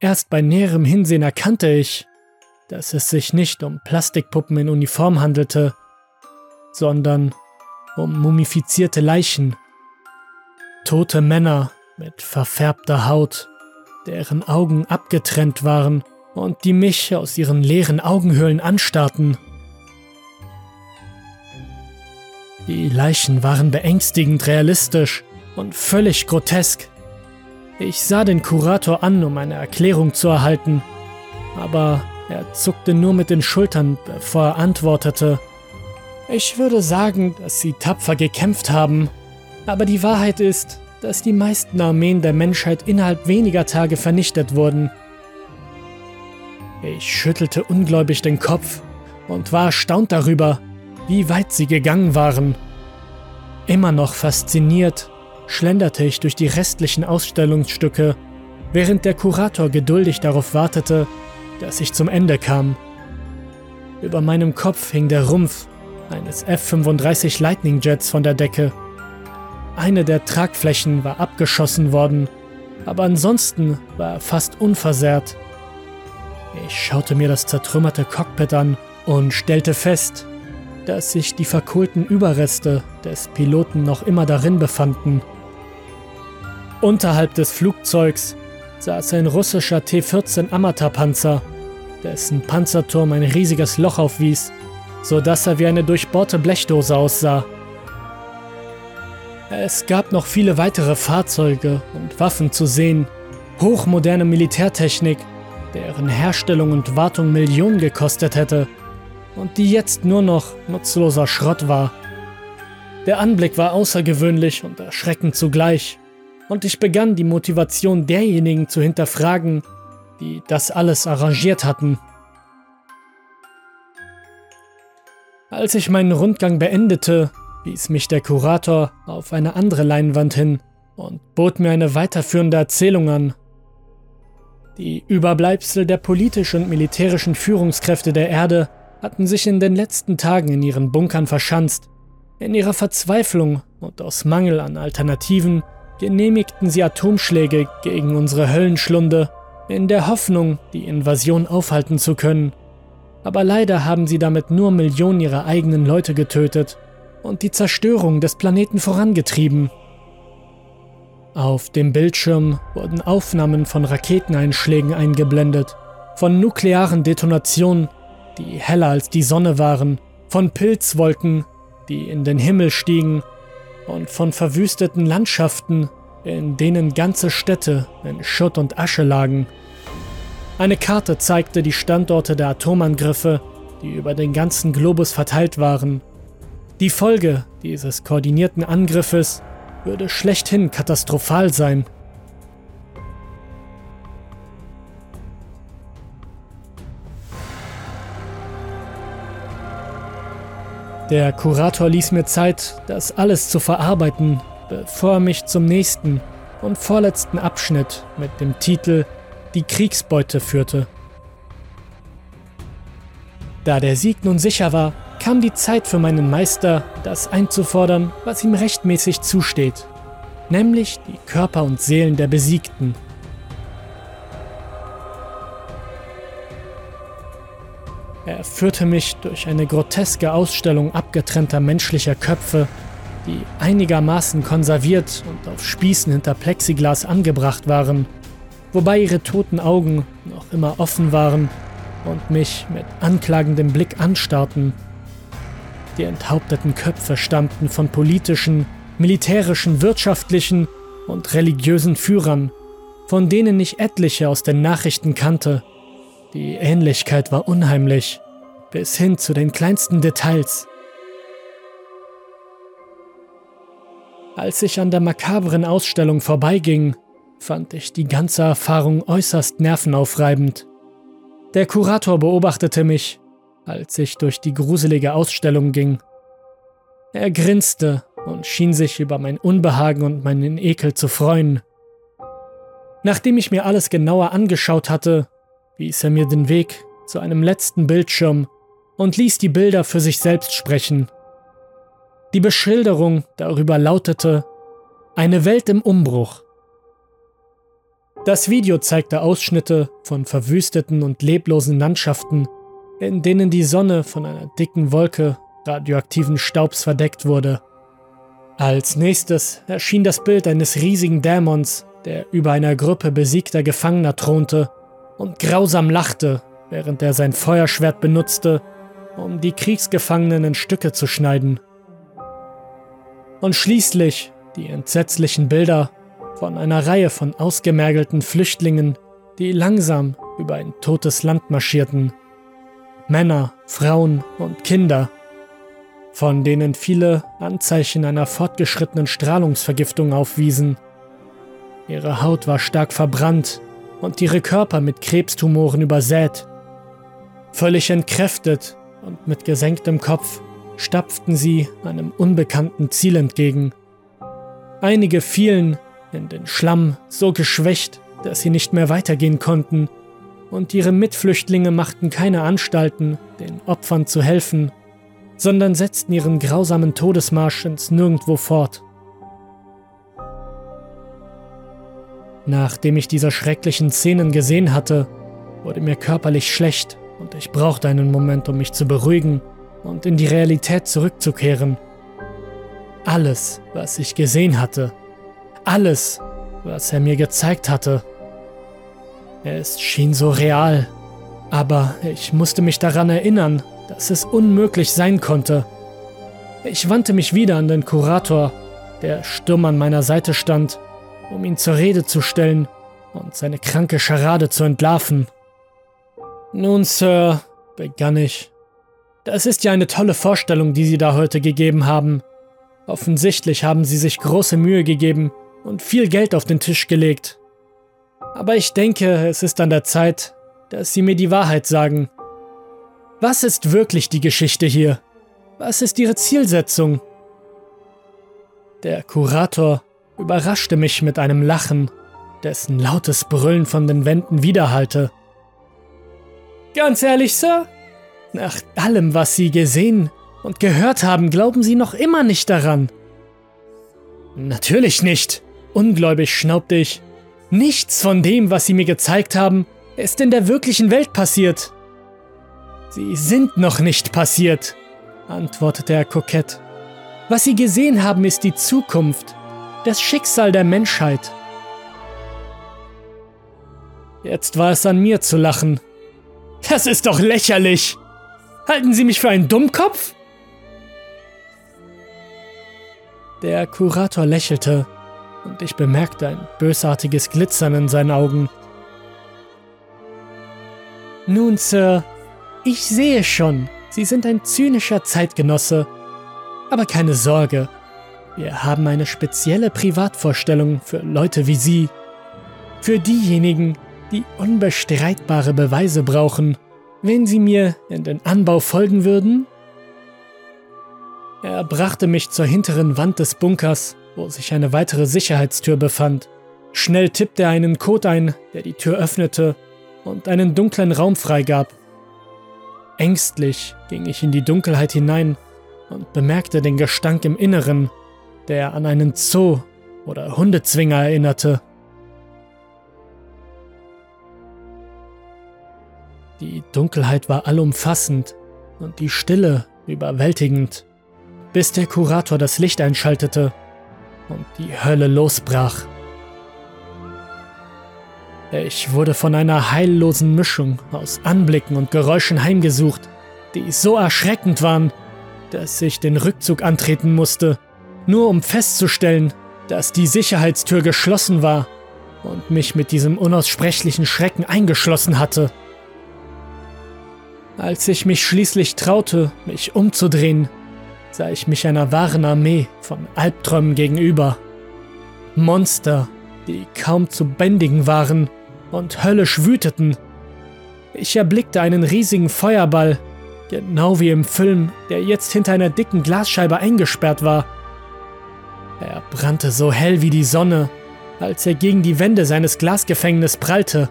Erst bei näherem Hinsehen erkannte ich, dass es sich nicht um Plastikpuppen in Uniform handelte, sondern um mumifizierte Leichen. Tote Männer mit verfärbter Haut, deren Augen abgetrennt waren und die mich aus ihren leeren Augenhöhlen anstarrten. Die Leichen waren beängstigend realistisch und völlig grotesk. Ich sah den Kurator an, um eine Erklärung zu erhalten, aber er zuckte nur mit den Schultern, bevor er antwortete. Ich würde sagen, dass sie tapfer gekämpft haben, aber die Wahrheit ist, dass die meisten Armeen der Menschheit innerhalb weniger Tage vernichtet wurden. Ich schüttelte ungläubig den Kopf und war erstaunt darüber, wie weit sie gegangen waren. Immer noch fasziniert schlenderte ich durch die restlichen Ausstellungsstücke, während der Kurator geduldig darauf wartete, dass ich zum Ende kam. Über meinem Kopf hing der Rumpf eines F-35 Lightning Jets von der Decke. Eine der Tragflächen war abgeschossen worden, aber ansonsten war er fast unversehrt. Ich schaute mir das zertrümmerte Cockpit an und stellte fest, dass sich die verkohlten Überreste des Piloten noch immer darin befanden. Unterhalb des Flugzeugs saß ein russischer T-14 Amata-Panzer, dessen Panzerturm ein riesiges Loch aufwies, so dass er wie eine durchbohrte Blechdose aussah. Es gab noch viele weitere Fahrzeuge und Waffen zu sehen, hochmoderne Militärtechnik, deren Herstellung und Wartung Millionen gekostet hätte und die jetzt nur noch nutzloser Schrott war. Der Anblick war außergewöhnlich und erschreckend zugleich, und ich begann die Motivation derjenigen zu hinterfragen, die das alles arrangiert hatten. Als ich meinen Rundgang beendete, wies mich der Kurator auf eine andere Leinwand hin und bot mir eine weiterführende Erzählung an. Die Überbleibsel der politischen und militärischen Führungskräfte der Erde hatten sich in den letzten Tagen in ihren Bunkern verschanzt. In ihrer Verzweiflung und aus Mangel an Alternativen genehmigten sie Atomschläge gegen unsere Höllenschlunde, in der Hoffnung, die Invasion aufhalten zu können. Aber leider haben sie damit nur Millionen ihrer eigenen Leute getötet und die Zerstörung des Planeten vorangetrieben. Auf dem Bildschirm wurden Aufnahmen von Raketeneinschlägen eingeblendet, von nuklearen Detonationen, die heller als die Sonne waren, von Pilzwolken, die in den Himmel stiegen, und von verwüsteten Landschaften, in denen ganze Städte in Schutt und Asche lagen. Eine Karte zeigte die Standorte der Atomangriffe, die über den ganzen Globus verteilt waren. Die Folge dieses koordinierten Angriffes würde schlechthin katastrophal sein. Der Kurator ließ mir Zeit, das alles zu verarbeiten, bevor er mich zum nächsten und vorletzten Abschnitt mit dem Titel Die Kriegsbeute führte. Da der Sieg nun sicher war, kam die Zeit für meinen Meister, das einzufordern, was ihm rechtmäßig zusteht, nämlich die Körper und Seelen der Besiegten. Er führte mich durch eine groteske Ausstellung abgetrennter menschlicher Köpfe, die einigermaßen konserviert und auf Spießen hinter Plexiglas angebracht waren, wobei ihre toten Augen noch immer offen waren und mich mit anklagendem Blick anstarrten. Die enthaupteten Köpfe stammten von politischen, militärischen, wirtschaftlichen und religiösen Führern, von denen ich etliche aus den Nachrichten kannte. Die Ähnlichkeit war unheimlich, bis hin zu den kleinsten Details. Als ich an der makabren Ausstellung vorbeiging, fand ich die ganze Erfahrung äußerst nervenaufreibend. Der Kurator beobachtete mich als ich durch die gruselige Ausstellung ging. Er grinste und schien sich über mein Unbehagen und meinen Ekel zu freuen. Nachdem ich mir alles genauer angeschaut hatte, wies er mir den Weg zu einem letzten Bildschirm und ließ die Bilder für sich selbst sprechen. Die Beschilderung darüber lautete Eine Welt im Umbruch. Das Video zeigte Ausschnitte von verwüsteten und leblosen Landschaften in denen die Sonne von einer dicken Wolke radioaktiven Staubs verdeckt wurde. Als nächstes erschien das Bild eines riesigen Dämons, der über einer Gruppe besiegter Gefangener thronte und grausam lachte, während er sein Feuerschwert benutzte, um die Kriegsgefangenen in Stücke zu schneiden. Und schließlich die entsetzlichen Bilder von einer Reihe von ausgemergelten Flüchtlingen, die langsam über ein totes Land marschierten. Männer, Frauen und Kinder, von denen viele Anzeichen einer fortgeschrittenen Strahlungsvergiftung aufwiesen. Ihre Haut war stark verbrannt und ihre Körper mit Krebstumoren übersät. Völlig entkräftet und mit gesenktem Kopf stapften sie einem unbekannten Ziel entgegen. Einige fielen in den Schlamm so geschwächt, dass sie nicht mehr weitergehen konnten und ihre Mitflüchtlinge machten keine Anstalten, den Opfern zu helfen, sondern setzten ihren grausamen Todesmarsch ins Nirgendwo fort. Nachdem ich diese schrecklichen Szenen gesehen hatte, wurde mir körperlich schlecht und ich brauchte einen Moment, um mich zu beruhigen und in die Realität zurückzukehren. Alles, was ich gesehen hatte, alles, was er mir gezeigt hatte, es schien so real, aber ich musste mich daran erinnern, dass es unmöglich sein konnte. Ich wandte mich wieder an den Kurator, der stumm an meiner Seite stand, um ihn zur Rede zu stellen und seine kranke Scharade zu entlarven. Nun, Sir, begann ich, das ist ja eine tolle Vorstellung, die Sie da heute gegeben haben. Offensichtlich haben Sie sich große Mühe gegeben und viel Geld auf den Tisch gelegt. Aber ich denke, es ist an der Zeit, dass Sie mir die Wahrheit sagen. Was ist wirklich die Geschichte hier? Was ist Ihre Zielsetzung? Der Kurator überraschte mich mit einem Lachen, dessen lautes Brüllen von den Wänden widerhallte. Ganz ehrlich, Sir? Nach allem, was Sie gesehen und gehört haben, glauben Sie noch immer nicht daran. Natürlich nicht, ungläubig schnaubte ich. Nichts von dem, was Sie mir gezeigt haben, ist in der wirklichen Welt passiert. Sie sind noch nicht passiert, antwortete er kokett. Was Sie gesehen haben, ist die Zukunft, das Schicksal der Menschheit. Jetzt war es an mir zu lachen. Das ist doch lächerlich. Halten Sie mich für einen Dummkopf? Der Kurator lächelte und ich bemerkte ein bösartiges Glitzern in seinen Augen. Nun, Sir, ich sehe schon, Sie sind ein zynischer Zeitgenosse. Aber keine Sorge, wir haben eine spezielle Privatvorstellung für Leute wie Sie. Für diejenigen, die unbestreitbare Beweise brauchen. Wenn Sie mir in den Anbau folgen würden? Er brachte mich zur hinteren Wand des Bunkers, wo sich eine weitere Sicherheitstür befand. Schnell tippte er einen Code ein, der die Tür öffnete und einen dunklen Raum freigab. Ängstlich ging ich in die Dunkelheit hinein und bemerkte den Gestank im Inneren, der an einen Zoo oder Hundezwinger erinnerte. Die Dunkelheit war allumfassend und die Stille überwältigend, bis der Kurator das Licht einschaltete und die Hölle losbrach. Ich wurde von einer heillosen Mischung aus Anblicken und Geräuschen heimgesucht, die so erschreckend waren, dass ich den Rückzug antreten musste, nur um festzustellen, dass die Sicherheitstür geschlossen war und mich mit diesem unaussprechlichen Schrecken eingeschlossen hatte. Als ich mich schließlich traute, mich umzudrehen, sah ich mich einer wahren Armee von Albträumen gegenüber. Monster, die kaum zu bändigen waren und höllisch wüteten. Ich erblickte einen riesigen Feuerball, genau wie im Film, der jetzt hinter einer dicken Glasscheibe eingesperrt war. Er brannte so hell wie die Sonne, als er gegen die Wände seines Glasgefängnisses prallte.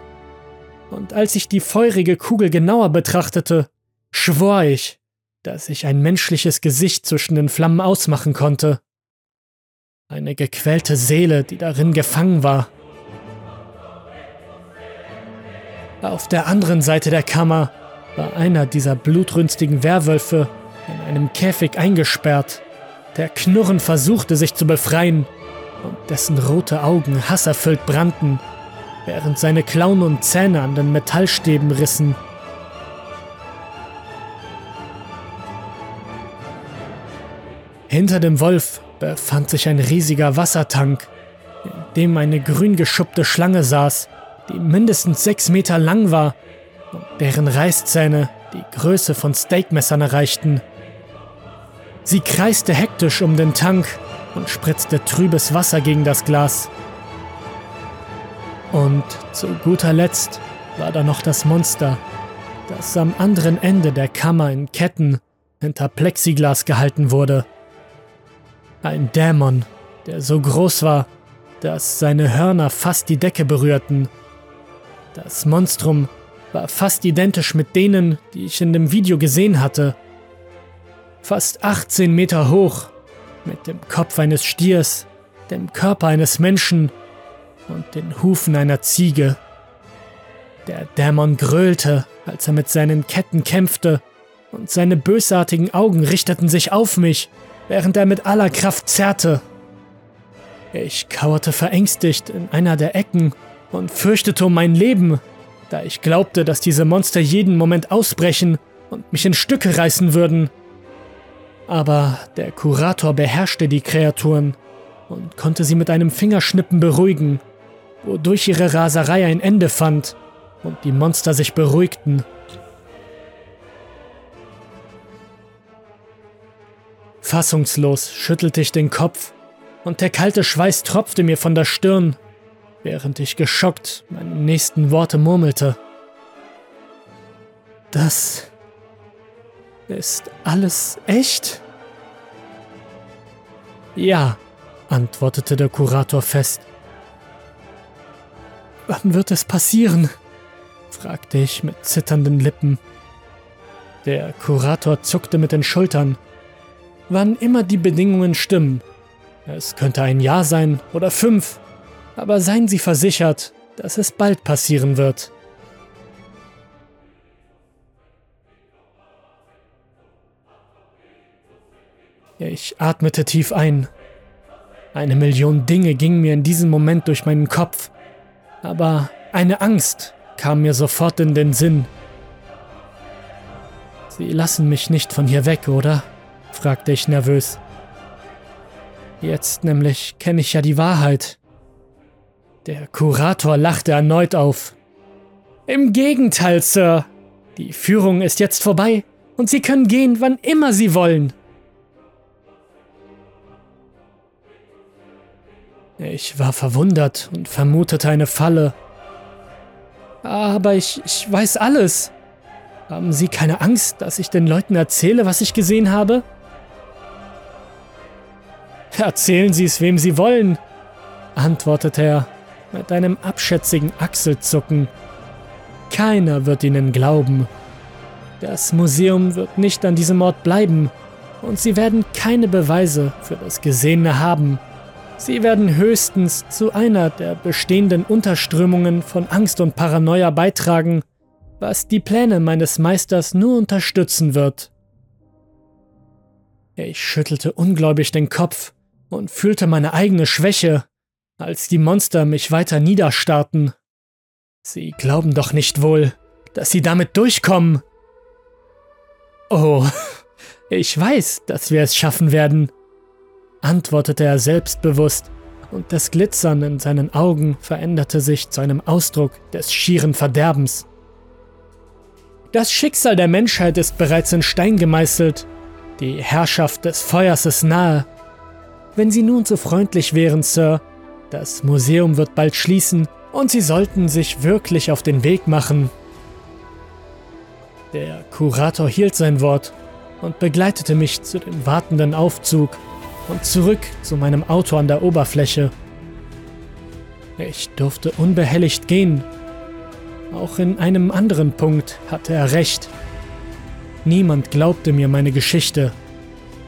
Und als ich die feurige Kugel genauer betrachtete, schwor ich, dass ich ein menschliches Gesicht zwischen den Flammen ausmachen konnte. Eine gequälte Seele, die darin gefangen war. Auf der anderen Seite der Kammer war einer dieser blutrünstigen Werwölfe in einem Käfig eingesperrt, der Knurren versuchte sich zu befreien und dessen rote Augen hasserfüllt brannten, während seine Klauen und Zähne an den Metallstäben rissen. Hinter dem Wolf befand sich ein riesiger Wassertank, in dem eine grün geschuppte Schlange saß, die mindestens sechs Meter lang war und deren Reißzähne die Größe von Steakmessern erreichten. Sie kreiste hektisch um den Tank und spritzte trübes Wasser gegen das Glas. Und zu guter Letzt war da noch das Monster, das am anderen Ende der Kammer in Ketten hinter Plexiglas gehalten wurde. Ein Dämon, der so groß war, dass seine Hörner fast die Decke berührten das Monstrum war fast identisch mit denen, die ich in dem Video gesehen hatte. Fast 18 Meter hoch, mit dem Kopf eines Stiers, dem Körper eines Menschen und den Hufen einer Ziege. Der Dämon gröhlte, als er mit seinen Ketten kämpfte, und seine bösartigen Augen richteten sich auf mich, während er mit aller Kraft zerrte. Ich kauerte verängstigt in einer der Ecken und fürchtete um mein Leben, da ich glaubte, dass diese Monster jeden Moment ausbrechen und mich in Stücke reißen würden. Aber der Kurator beherrschte die Kreaturen und konnte sie mit einem Fingerschnippen beruhigen, wodurch ihre Raserei ein Ende fand und die Monster sich beruhigten. Fassungslos schüttelte ich den Kopf und der kalte Schweiß tropfte mir von der Stirn während ich geschockt meine nächsten Worte murmelte. Das ist alles echt? Ja, antwortete der Kurator fest. Wann wird es passieren? fragte ich mit zitternden Lippen. Der Kurator zuckte mit den Schultern. Wann immer die Bedingungen stimmen. Es könnte ein Jahr sein oder fünf aber seien Sie versichert, dass es bald passieren wird. Ich atmete tief ein. Eine Million Dinge gingen mir in diesem Moment durch meinen Kopf, aber eine Angst kam mir sofort in den Sinn. Sie lassen mich nicht von hier weg, oder? fragte ich nervös. Jetzt nämlich kenne ich ja die Wahrheit Der Kurator lachte erneut auf. Im Gegenteil, Sir. Die Führung ist jetzt vorbei und Sie können gehen, wann immer Sie wollen. Ich war verwundert und vermutete eine Falle. Aber ich, ich weiß alles. Haben Sie keine Angst, dass ich den Leuten erzähle, was ich gesehen habe? Erzählen Sie es, wem Sie wollen, antwortete er mit einem abschätzigen Achselzucken. Keiner wird Ihnen glauben. Das Museum wird nicht an diesem Ort bleiben und Sie werden keine Beweise für das Gesehene haben. Sie werden höchstens zu einer der bestehenden Unterströmungen von Angst und Paranoia beitragen, was die Pläne meines Meisters nur unterstützen wird. Ich schüttelte ungläubig den Kopf und fühlte meine eigene Schwäche, als die Monster mich weiter niederstarrten. Sie glauben doch nicht wohl, dass sie damit durchkommen. Oh, ich weiß, dass wir es schaffen werden, antwortete er selbstbewusst, und das Glitzern in seinen Augen veränderte sich zu einem Ausdruck des schieren Verderbens. Das Schicksal der Menschheit ist bereits in Stein gemeißelt, die Herrschaft des Feuers ist nahe. Wenn Sie nun so freundlich wären, Sir, das Museum wird bald schließen und Sie sollten sich wirklich auf den Weg machen. Der Kurator hielt sein Wort und begleitete mich zu dem wartenden Aufzug und zurück zu meinem Auto an der Oberfläche. Ich durfte unbehelligt gehen. Auch in einem anderen Punkt hatte er recht. Niemand glaubte mir meine Geschichte.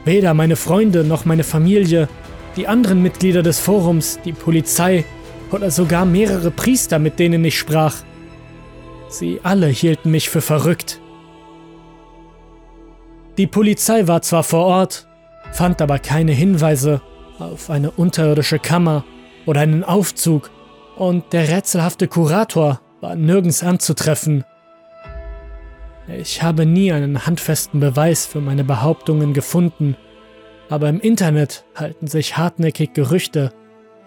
Weder meine Freunde noch meine Familie, die anderen Mitglieder des Forums, die Polizei oder sogar mehrere Priester, mit denen ich sprach. Sie alle hielten mich für verrückt. Die Polizei war zwar vor Ort, fand aber keine Hinweise auf eine unterirdische Kammer oder einen Aufzug und der rätselhafte Kurator war nirgends anzutreffen. Ich habe nie einen handfesten Beweis für meine Behauptungen gefunden, aber im Internet halten sich hartnäckig Gerüchte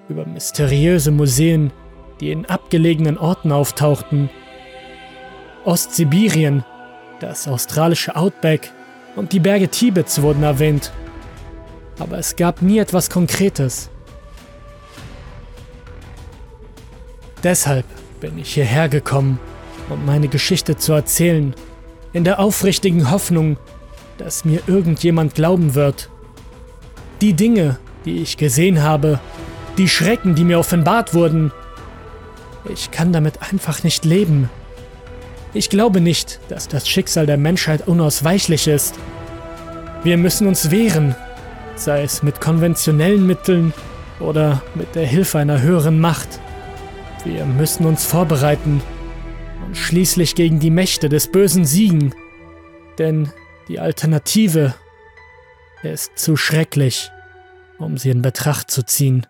über mysteriöse Museen, die in abgelegenen Orten auftauchten. Ostsibirien, das australische Outback und die Berge Tibets wurden erwähnt aber es gab nie etwas Konkretes. Deshalb bin ich hierher gekommen, um meine Geschichte zu erzählen, in der aufrichtigen Hoffnung, dass mir irgendjemand glauben wird. Die Dinge, die ich gesehen habe, die Schrecken, die mir offenbart wurden, ich kann damit einfach nicht leben. Ich glaube nicht, dass das Schicksal der Menschheit unausweichlich ist. Wir müssen uns wehren sei es mit konventionellen Mitteln oder mit der Hilfe einer höheren Macht. Wir müssen uns vorbereiten und schließlich gegen die Mächte des Bösen siegen, denn die Alternative ist zu schrecklich, um sie in Betracht zu ziehen.